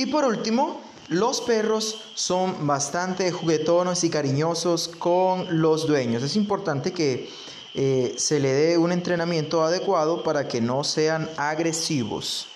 Y por último, los perros son bastante juguetones y cariñosos con los dueños. Es importante que eh, se le dé un entrenamiento adecuado para que no sean agresivos.